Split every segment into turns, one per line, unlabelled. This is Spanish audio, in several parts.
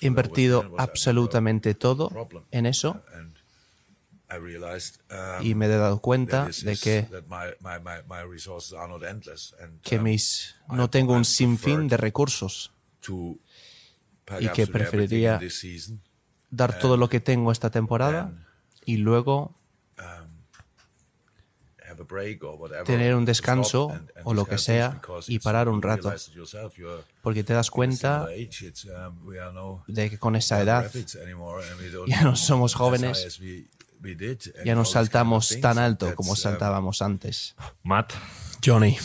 He invertido absolutamente todo en eso. Y me he dado cuenta de que, que mis, no tengo un sinfín de recursos. y que preferiría dar todo lo que tengo esta temporada y luego tener un descanso o lo que sea y parar un rato. Porque te das cuenta de que con esa edad ya no somos jóvenes, ya no saltamos tan alto como saltábamos antes.
Matt.
Johnny.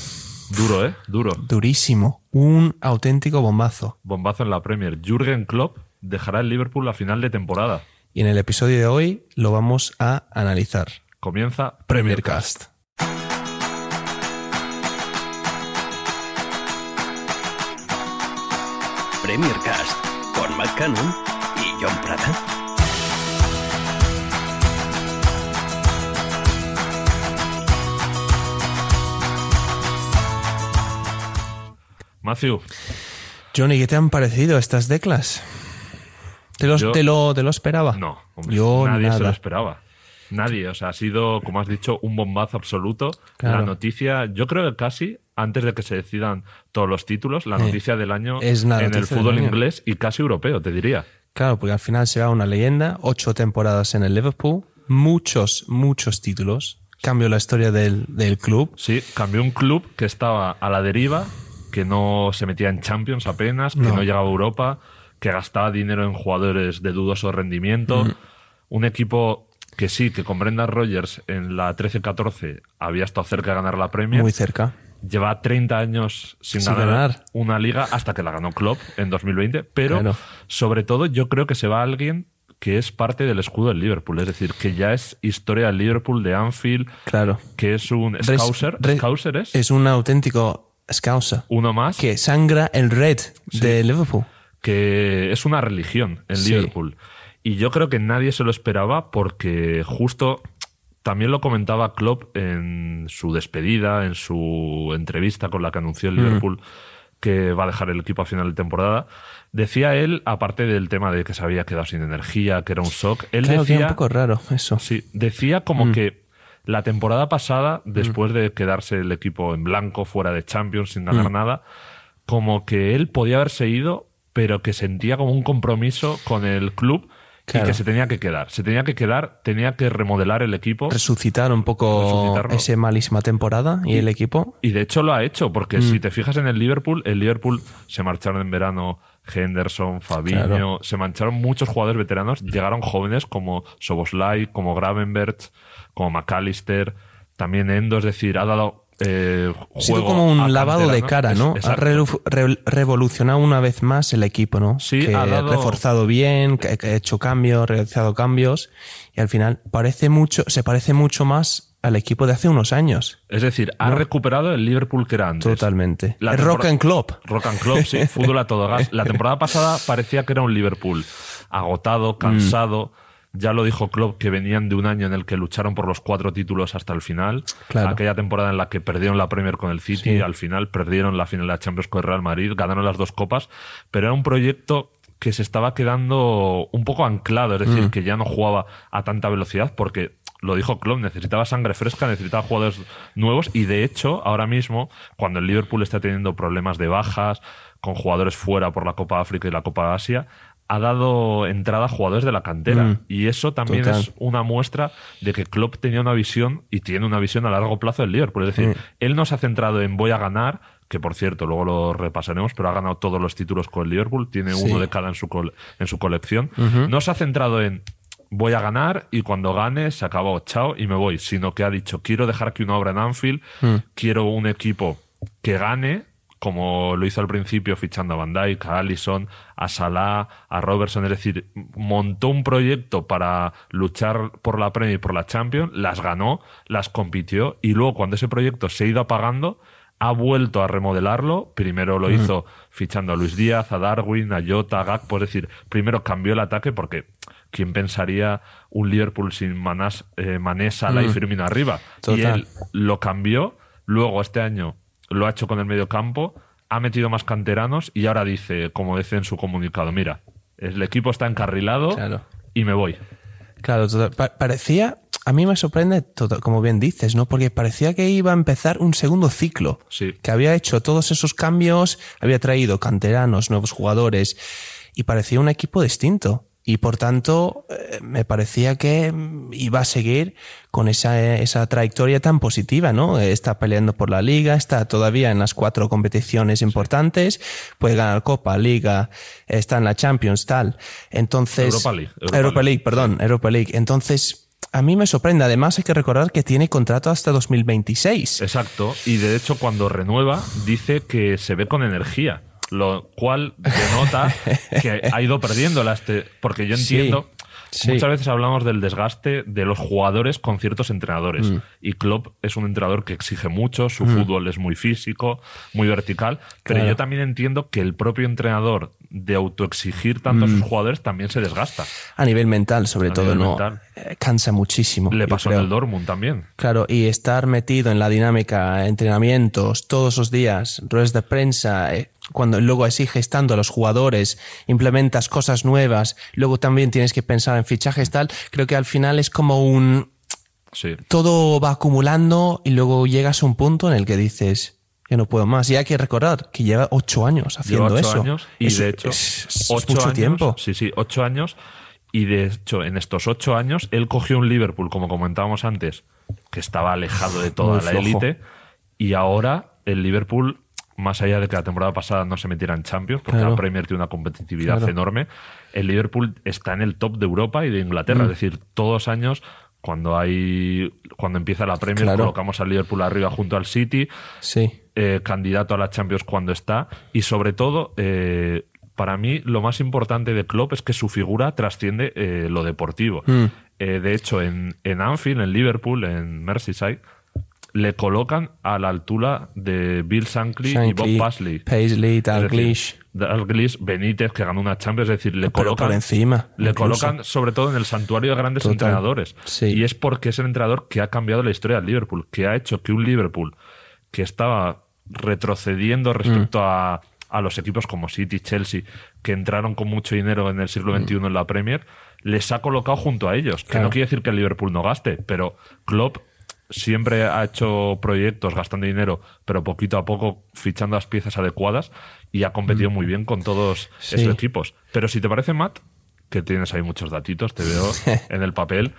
Duro, ¿eh? Duro.
Durísimo. Un auténtico bombazo.
Bombazo en la Premier. Jürgen Klopp dejará el Liverpool a final de temporada.
Y en el episodio de hoy lo vamos a analizar.
Comienza
Premier Cast.
Premier Cast con Matt Cannon y John Prada.
Matthew.
Johnny, ¿qué te han parecido estas declas? ¿Te, los,
Yo-
te, lo, ¿Te lo esperaba?
No, hombre,
Yo
nadie se lo esperaba. Nadie, o sea, ha sido, como has dicho, un bombazo absoluto.
Claro.
La noticia, yo creo que casi antes de que se decidan todos los títulos, la
Eh,
noticia del año
es
en el fútbol inglés y casi europeo, te diría.
Claro, porque al final se va una leyenda, ocho temporadas en el Liverpool, muchos, muchos títulos. Cambió la historia del, del club.
Sí, cambió un club que estaba a la deriva, que no se metía en Champions apenas, que
No.
no, llegaba a Europa, que gastaba dinero en jugadores de dudoso rendimiento.
Mm.
Un equipo que sí, que con Brendan Rodgers en la 13-14 había estado cerca de ganar la Premier.
Muy cerca.
Lleva 30 años sin,
Sin
ganar,
ganar.
una liga hasta que la ganó Klopp en 2020. Pero sobre todo yo creo que se va alguien que es parte del escudo del Liverpool. Es decir, que ya es historia del Liverpool, de Anfield,
Claro.
que es un
Res-
Scouser.
re-
Scouser es
Es un auténtico scouser
uno más
que sangra el red de Liverpool.
que es una religión en
Sí.
Liverpool. Y yo creo que nadie se lo esperaba porque justo también lo comentaba Klopp en su despedida, en su entrevista con la que anunció el Liverpool que va a dejar el equipo a final de temporada. Decía él, aparte del tema de que se había quedado sin energía, que era un shock, él
Claro que
decía...
es un poco raro eso.
Sí, decía como
Mm.
que la temporada pasada, después de quedarse el equipo en blanco, fuera de Champions, sin ganar
Mm.
nada, como que él podía haberse ido, pero que sentía como un compromiso con el club
Claro.
y que se tenía que quedar. Se tenía que quedar, tenía que remodelar el equipo.
Resucitar un poco esa malísima temporada y el equipo.
Y de hecho lo ha hecho, porque
Mm.
si te fijas en el Liverpool, el Liverpool se marcharon en verano Henderson, Fabinho,
Claro.
se marcharon muchos jugadores veteranos, llegaron jóvenes como Soboslai, como Gravenberch, como McAllister, también Endo, es decir, ha dado eh,
Ha sido como un lavado de cara,
Es-
¿no? Ha re- revolucionado una vez más el equipo, ¿no?
Sí,
que
ha dado-
reforzado bien, que, ha hecho cambios, realizado cambios y al final parece mucho, se parece mucho más al equipo de hace unos años.
Es decir, ha recuperado el Liverpool que era antes.
Totalmente.
La
El Rock and Club.
Rock and Club, sí, fútbol a todo gas. La temporada pasada parecía que era un Liverpool agotado, cansado. Ya lo dijo Klopp que venían de un año en el que lucharon por los cuatro títulos hasta el final.
Claro.
Aquella temporada en la que perdieron la Premier con el City,
Sí.
al final perdieron la final de la Champions con el Real Madrid, ganaron las dos copas, pero era un proyecto que se estaba quedando un poco anclado, es
Mm.
decir, que ya no jugaba a tanta velocidad porque lo dijo Klopp, necesitaba sangre fresca, necesitaba jugadores nuevos y de hecho, ahora mismo, cuando el Liverpool está teniendo problemas de bajas, con jugadores fuera por la Copa África y la Copa Asia, ha dado entrada a jugadores de la cantera.
Mm.
Y eso también
Total.
es una muestra de que Klopp tenía una visión y tiene una visión a largo plazo del Liverpool. Es decir,
Mm.
él no se ha centrado en voy a ganar, que por cierto, luego lo repasaremos, pero ha ganado todos los títulos con el Liverpool, tiene
Sí.
uno de cada en su, en su colección. No se ha centrado en voy a ganar y cuando gane se acabó, chao y me voy, sino que ha dicho quiero dejar aquí una obra en Anfield,
Mm.
quiero un equipo que gane, como lo hizo al principio fichando a Van Dijk, a Allison, a Salah, a Robertson, es decir, montó un proyecto para luchar por la Premier y por la Champions, las ganó, las compitió y luego cuando ese proyecto se ha ido apagando, ha vuelto a remodelarlo. Primero lo hizo fichando a Luis Díaz, a Darwin, a Jota, a Gakpo. Es decir, primero cambió el ataque porque ¿quién pensaría un Liverpool sin Manás, eh, Mané, Salah y Firmino arriba? Y él lo cambió. Luego este año lo ha hecho con el medio campo. ha metido más canteranos y ahora dice, como dice en su comunicado, mira, el equipo está encarrilado y me voy.
Claro, parecía, a mí me sorprende, todo, como bien dices, ¿no? Porque parecía que iba a empezar un segundo ciclo.
Sí.
Que había hecho todos esos cambios, había traído canteranos, nuevos jugadores y parecía un equipo distinto y por tanto eh, me parecía que iba a seguir con esa, esa trayectoria tan positiva, ¿no? Está peleando por la liga, está todavía en las cuatro competiciones importantes, puede ganar Copa, Liga, está en la Champions, tal. Entonces...
Europa League.
Europa, League, perdón, Europa League. Entonces, a mí me sorprende. Además, hay que recordar que tiene contrato hasta 2026.
Exacto. Y de hecho, cuando renueva, dice que se ve con energía lo cual denota que ha ido perdiendo la este, porque yo entiendo Muchas veces hablamos del desgaste de los jugadores con ciertos entrenadores. Mm. Y Klopp es un entrenador que exige mucho, su mm. fútbol es muy físico, muy vertical. Pero yo también entiendo que el propio entrenador de autoexigir tanto a sus mm. jugadores también se desgasta.
A nivel mental, sobre todo, no. Eh, cansa muchísimo.
Le pasó en el Dortmund también.
Claro, y estar metido en la dinámica, entrenamientos, todos los días, ruedas de prensa, eh, cuando luego exiges tanto a los jugadores, implementas cosas nuevas, luego también tienes que pensar en fichajes tal, creo que al final es como un...
Sí.
Todo va acumulando y luego llegas a un punto en el que dices, yo no puedo más. Y hay que recordar que lleva ocho años haciendo
ocho
eso.
Años y de hecho,
ocho mucho tiempo.
Sí, sí, ocho años. Y de hecho, en estos ocho años, él cogió un Liverpool, como comentábamos antes, que estaba alejado de toda la élite. Y ahora el Liverpool más allá de que la temporada pasada no se metiera en Champions, porque la Premier tiene una competitividad enorme, el Liverpool está en el top de Europa y de Inglaterra. Mm. Es decir, todos los años, cuando hay cuando empieza la Premier, colocamos al Liverpool arriba junto al City,
sí.
Eh, candidato a la Champions cuando está, y sobre todo, eh, para mí, lo más importante de Klopp es que su figura trasciende eh, lo deportivo.
Mm.
de hecho, en, en Anfield, en Liverpool, en Merseyside, le colocan a la altura de Bill Shankly, y Bob Paisley.
Paisley, Dalglish.
Dalglish, Benítez, que ganó una Champions, es decir, le colocan,
por encima,
le colocan sobre todo en el santuario de grandes entrenadores. Y es porque es el entrenador que ha cambiado la historia del Liverpool, que ha hecho que un Liverpool que estaba retrocediendo respecto mm. a, a, los equipos como City, Chelsea, que entraron con mucho dinero en el siglo XXI mm. en la Premier, les ha colocado junto a ellos. Que no quiere decir que el Liverpool no gaste, pero Klopp siempre ha hecho proyectos gastando dinero, pero poquito a poco fichando las piezas adecuadas y ha competido mm. muy bien con todos esos equipos. Pero si te parece, Matt, que tienes ahí muchos datitos, te veo en el papel,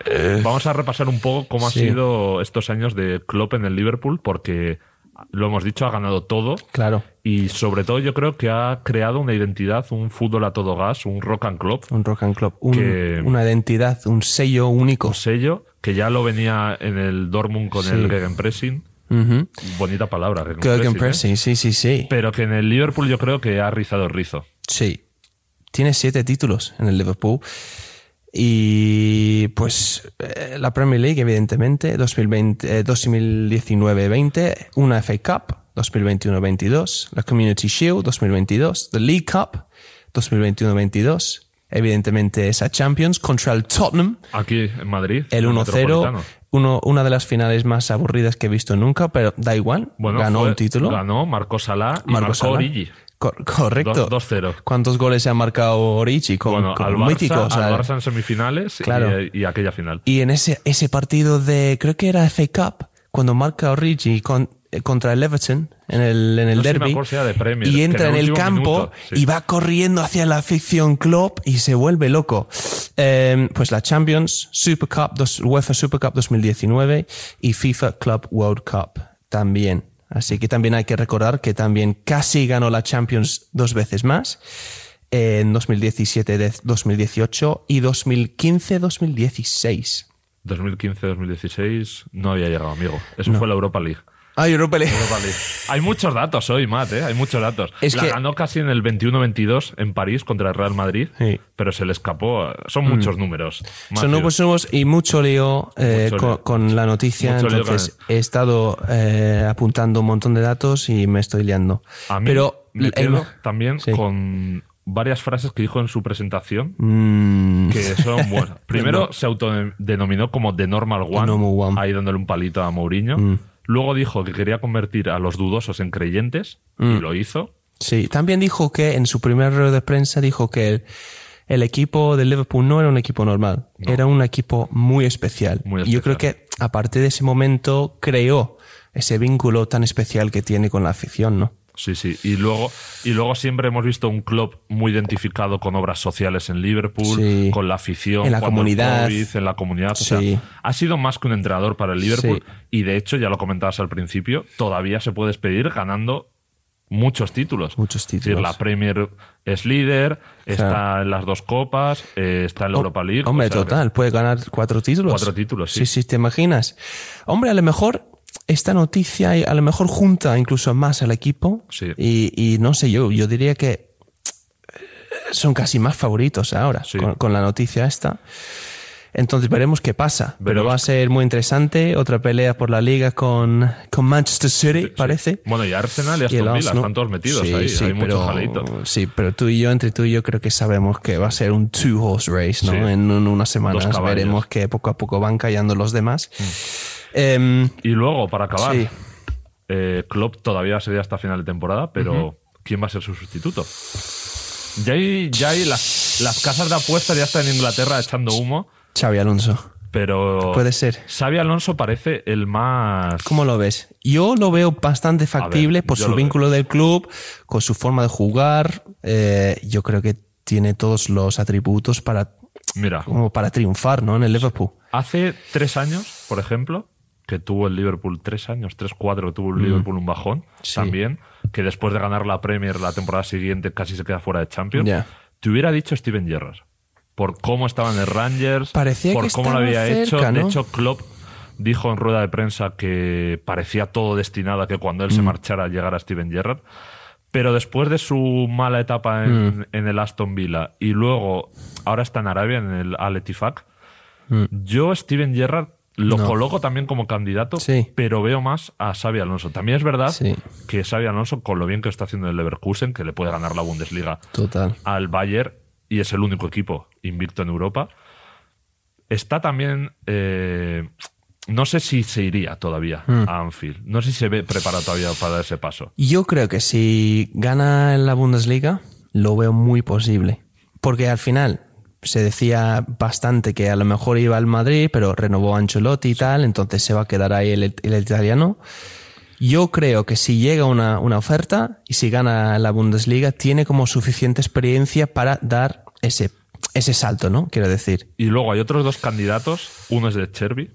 vamos a repasar un poco cómo han sido estos años de Klopp en el Liverpool, porque lo hemos dicho, ha ganado todo.
Claro.
Y sobre todo yo creo que ha creado una identidad, un fútbol a todo gas, un rock and club.
Un rock and club. una identidad, un sello único.
Un sello que ya lo venía en el Dortmund con el Gegenpressing. Bonita palabra.
Gegenpressing, ¿eh? sí, sí, sí.
Pero que en el Liverpool yo creo que ha rizado el rizo.
Sí. Tiene siete títulos en el Liverpool. Y pues eh, la Premier League, evidentemente, 2019-20, eh, una FA Cup 2021-22, la Community Shield 2022, la League Cup 2021-22, evidentemente esa Champions contra el Tottenham.
Aquí en Madrid.
El 1-0. Uno, una de las finales más aburridas que he visto nunca, pero da igual. ganó un título.
Ganó, marcó Salah y marcó Origi.
correcto.
2-0.
¿Cuántos goles se ha marcado Origi con,
bueno, al
míticos?
Al Barça en semifinales y, aquella final.
Y en ese, ese partido de, creo que era FA Cup, cuando marca Origi con, contra el Everton en el, en el derby y entra en el campo y va corriendo hacia la afición club y se vuelve loco. Em, pues la Champions, Super Cup, UEFA Super Cup 2019 y FIFA Club World Cup también. Así que también hay que recordar que también casi ganó la Champions dos veces más en 2017-2018 y 2015-2016.
2015-2016 no había llegado, amigo. Eso fue la Europa League.
Ah, Europa League.
Hay muchos datos hoy, Matt, ¿eh? Hay muchos datos. Es la ganó casi en el 21-22 en París contra el Real Madrid, pero se le escapó. Son mm. muchos números.
Son números y mucho lío, eh, con, la noticia. entonces, he estado eh, apuntando un montón de datos y me estoy liando.
A mí pero me quedo también con varias frases que dijo en su presentación
mm.
que son buenas. Primero se autodenominó como The Normal One, ahí dándole un palito a Mourinho. Mm. Luego dijo que quería convertir a los dudosos en creyentes y mm. lo hizo.
Sí, también dijo que en su primer rueda de prensa dijo que el, equipo de Liverpool no era un equipo normal, era un equipo muy especial. muy especial. Yo creo que a partir de ese momento creó ese vínculo tan especial que tiene con la afición, ¿no?
Sí, sí. Y luego, y luego siempre hemos visto un club muy identificado con obras sociales en Liverpool, con la afición,
en la comunidad.
en la comunidad. ha sido más que un entrenador para el Liverpool. Y de hecho, ya lo comentabas al principio, todavía se puede despedir ganando muchos títulos.
Muchos títulos.
la Premier es líder, está en las dos copas, eh, está en la Europa League.
Hombre, total, puede ganar cuatro títulos.
Cuatro títulos,
sí. Sí, sí, te imaginas. Hombre, a lo mejor esta noticia a lo mejor junta incluso más al equipo. Y, no sé, yo, yo diría que son casi más favoritos ahora con, la noticia esta. Entonces veremos qué pasa. Pero va a ser muy interesante. Otra pelea por la liga con, con Manchester City, parece.
Bueno, y Arsenal y Aston Villa están todos metidos ahí. Hay pero,
Sí, pero tú y yo, entre tú y yo, creo que sabemos que va a ser un two-horse race, ¿no? En, unas semanas veremos que poco a poco van callando los demás. Mm.
Em, y luego, para acabar, eh, Klopp todavía sería hasta final de temporada, pero ¿quién va a ser su sustituto? Ya hay, ya hay las, las casas de apuestas ya están en Inglaterra echando humo.
Xavi Alonso.
Pero.
Puede ser.
Xavi Alonso parece el más.
¿Cómo lo ves? Yo lo veo bastante factible por su vínculo del club, con su forma de jugar. Eh, yo creo que tiene todos los atributos para.
Mira.
Como para triunfar, ¿no? En el Liverpool.
Hace tres años, por ejemplo, que tuvo el Liverpool tres años, tres, cuatro, que tuvo el mm. Liverpool un bajón también, que después de ganar la Premier la temporada siguiente casi se queda fuera de Champions. Te hubiera dicho Steven Gerrard. Por cómo estaban el Rangers, por cómo lo había hecho. De hecho, Klopp dijo en rueda de prensa que parecía todo destinado a que cuando él se mm. marchara llegara Steven Gerrard. Pero después de su mala etapa en, mm. en, el Aston Villa y luego ahora está en Arabia, en el Al Ettifaq, yo, Steven Gerrard, lo coloco también como candidato, pero veo más a Xavi Alonso. También es verdad que Xavi Alonso, con lo bien que está haciendo el Leverkusen, que le puede ganar la Bundesliga al Bayern, y es el único equipo invicto en Europa, está también... Eh, no sé si se iría todavía hmm. a Anfield. No sé si se ve preparado todavía para dar ese paso.
Yo creo que si gana en la Bundesliga, lo veo muy posible. Porque al final, se decía bastante que a lo mejor iba al Madrid, pero renovó Ancelotti y tal, entonces se va a quedar ahí el, italiano. Yo creo que si llega una, una, oferta y si gana la Bundesliga, tiene como suficiente experiencia para dar ese, ese salto, ¿no? Quiero decir.
Y luego hay otros dos candidatos. Uno es de Cherby,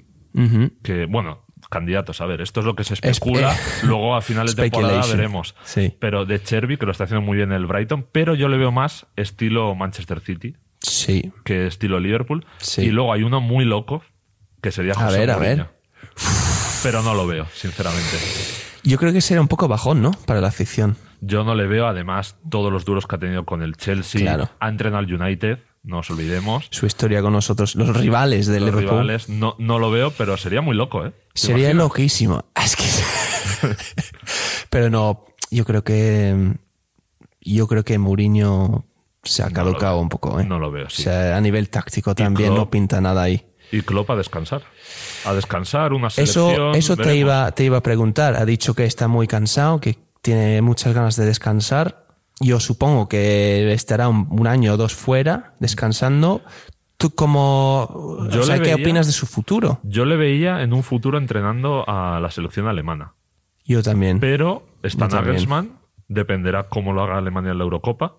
que, bueno, candidatos. A ver, esto es lo que se especula. Luego a final de temporada veremos.
Sí.
Pero de Cherby, que lo está haciendo muy bien el Brighton, pero yo le veo más estilo Manchester City.
Sí.
Que estilo Liverpool. Y luego hay uno muy loco, que sería José
A ver, a ver.
Pero no lo veo, sinceramente.
Yo creo que sería un poco bajón, ¿no? Para la afición.
Yo no le veo, además, todos los duros que ha tenido con el Chelsea. Claro. Ha entrenado al United, no nos olvidemos.
Su historia con nosotros, los rivales del los Liverpool. rivales,
no, no lo veo, pero sería muy loco, ¿eh?
Sería loquísimo. Es que... pero no, yo creo que... Yo creo que Mourinho se ha caducado un poco. ¿eh?
No lo veo.
O sea, a nivel táctico también no pinta nada ahí.
Y Klopp a descansar. A descansar, una selección.
Eso, eso te, iba, te iba a preguntar. Ha dicho que está muy cansado, que tiene muchas ganas de descansar. Yo supongo que estará un, año o dos fuera, descansando. ¿Tú cómo, yo qué opinas de su futuro?
Yo le veía en un futuro entrenando a la selección alemana.
Yo también.
Pero está Nagelsmann, dependerá cómo lo haga Alemania en la Eurocopa.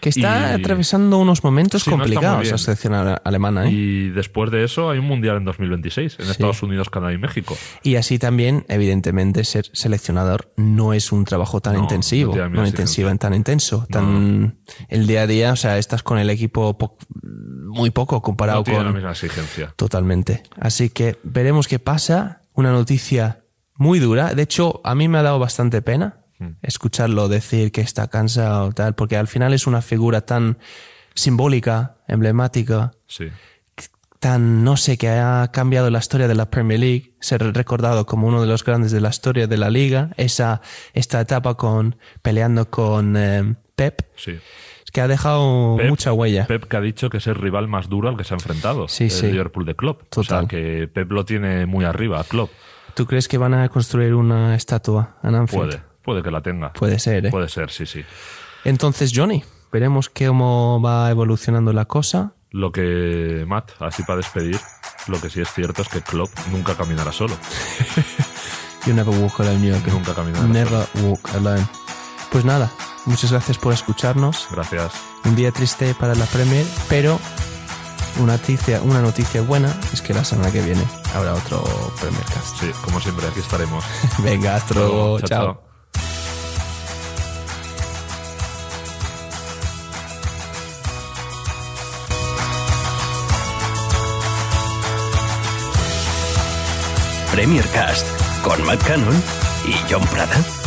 Que está atravesando unos momentos complicados la selección alemana. ¿eh?
Y después de eso hay un mundial en 2026 en Estados Unidos, Canadá y México.
Y así también, evidentemente, ser seleccionador no es un trabajo tan intensivo, no, intensivo, tan intenso, tan el día a día, o sea, estás con el equipo muy poco comparado
con
la
misma exigencia.
Totalmente. Así que veremos qué pasa. Una noticia muy dura. De hecho, a mí me ha dado bastante pena. Escucharlo decir que está cansado, tal, porque al final es una figura tan simbólica, emblemática, tan, no sé, que ha cambiado la historia de la Premier League, ser recordado como uno de los grandes de la historia de la liga, esa, esta etapa con, peleando con eh, Pep. que ha dejado mucha huella.
Pep que ha dicho que es el rival más duro al que se ha enfrentado. el Liverpool de Klopp. Total. O sea, que Pep lo tiene muy arriba a Klopp.
¿Tú crees que van a construir una estatua en Anfield?
Puede Puede que la tenga.
Puede ser, ¿eh?
Puede ser, sí, sí.
Entonces, Johnny, veremos cómo va evolucionando la cosa.
Lo que, Matt, así para despedir, lo que sí es cierto es que Klopp nunca caminará solo.
you never walk alone, Jürgen.
Nunca caminará
Never walk alone. Pues nada, muchas gracias por escucharnos.
Gracias.
Un día triste para la Premier, pero una noticia, una noticia buena es que la semana que viene habrá otro Premier Cast.
Sí, como siempre, aquí estaremos.
Venga, hasta luego. chao.
Premier Cast con Matt Cannon y John Prada.